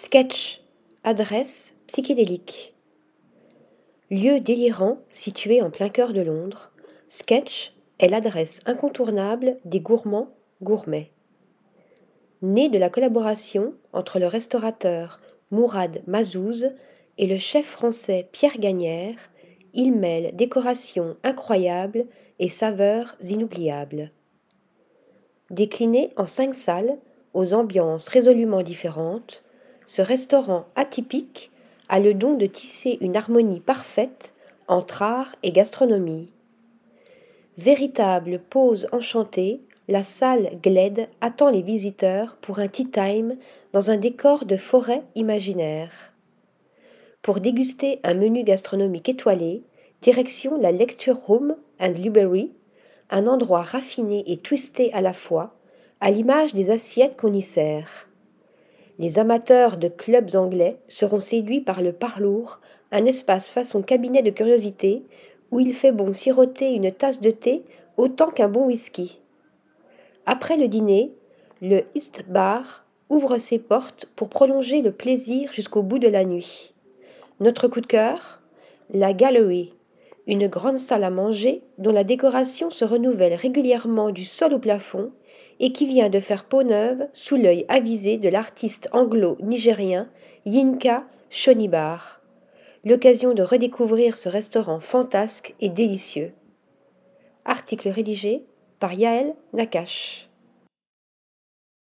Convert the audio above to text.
Sketch. Adresse psychédélique. Lieu délirant situé en plein cœur de Londres, Sketch est l'adresse incontournable des gourmands gourmets. Né de la collaboration entre le restaurateur Mourad Mazouz et le chef français Pierre Gagnère, il mêle décoration incroyable et saveurs inoubliables. Décliné en cinq salles, aux ambiances résolument différentes, ce restaurant atypique a le don de tisser une harmonie parfaite entre art et gastronomie. Véritable pause enchantée, la salle Gled attend les visiteurs pour un tea time dans un décor de forêt imaginaire. Pour déguster un menu gastronomique étoilé, direction la Lecture Room and Library, un endroit raffiné et twisté à la fois, à l'image des assiettes qu'on y sert. Les amateurs de clubs anglais seront séduits par le parlour, un espace façon cabinet de curiosité où il fait bon siroter une tasse de thé autant qu'un bon whisky. Après le dîner, le East Bar ouvre ses portes pour prolonger le plaisir jusqu'au bout de la nuit. Notre coup de cœur La Gallery, une grande salle à manger dont la décoration se renouvelle régulièrement du sol au plafond et qui vient de faire peau neuve sous l'œil avisé de l'artiste anglo-nigérien Yinka Shonibar. L'occasion de redécouvrir ce restaurant fantasque et délicieux. Article rédigé par Yaël Nakash.